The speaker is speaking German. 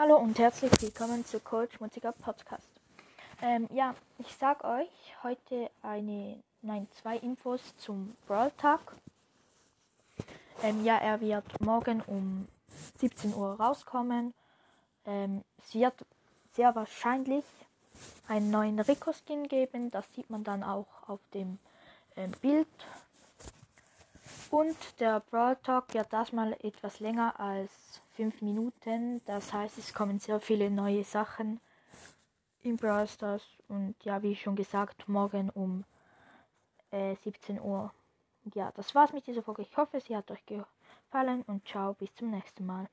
Hallo und herzlich willkommen zu Coach Mutiger Podcast. Ähm, ja, ich sag euch heute eine, nein, zwei Infos zum Brawl Tag. Ähm, ja, er wird morgen um 17 Uhr rauskommen. Ähm, es wird sehr wahrscheinlich einen neuen Rico Skin geben. Das sieht man dann auch auf dem ähm, Bild. Und der Brawl Talk wird das mal etwas länger als 5 Minuten. Das heißt, es kommen sehr viele neue Sachen in Brawl Stars. Und ja, wie schon gesagt, morgen um äh, 17 Uhr. Ja, das war's mit dieser Folge. Ich hoffe, sie hat euch gefallen und ciao, bis zum nächsten Mal.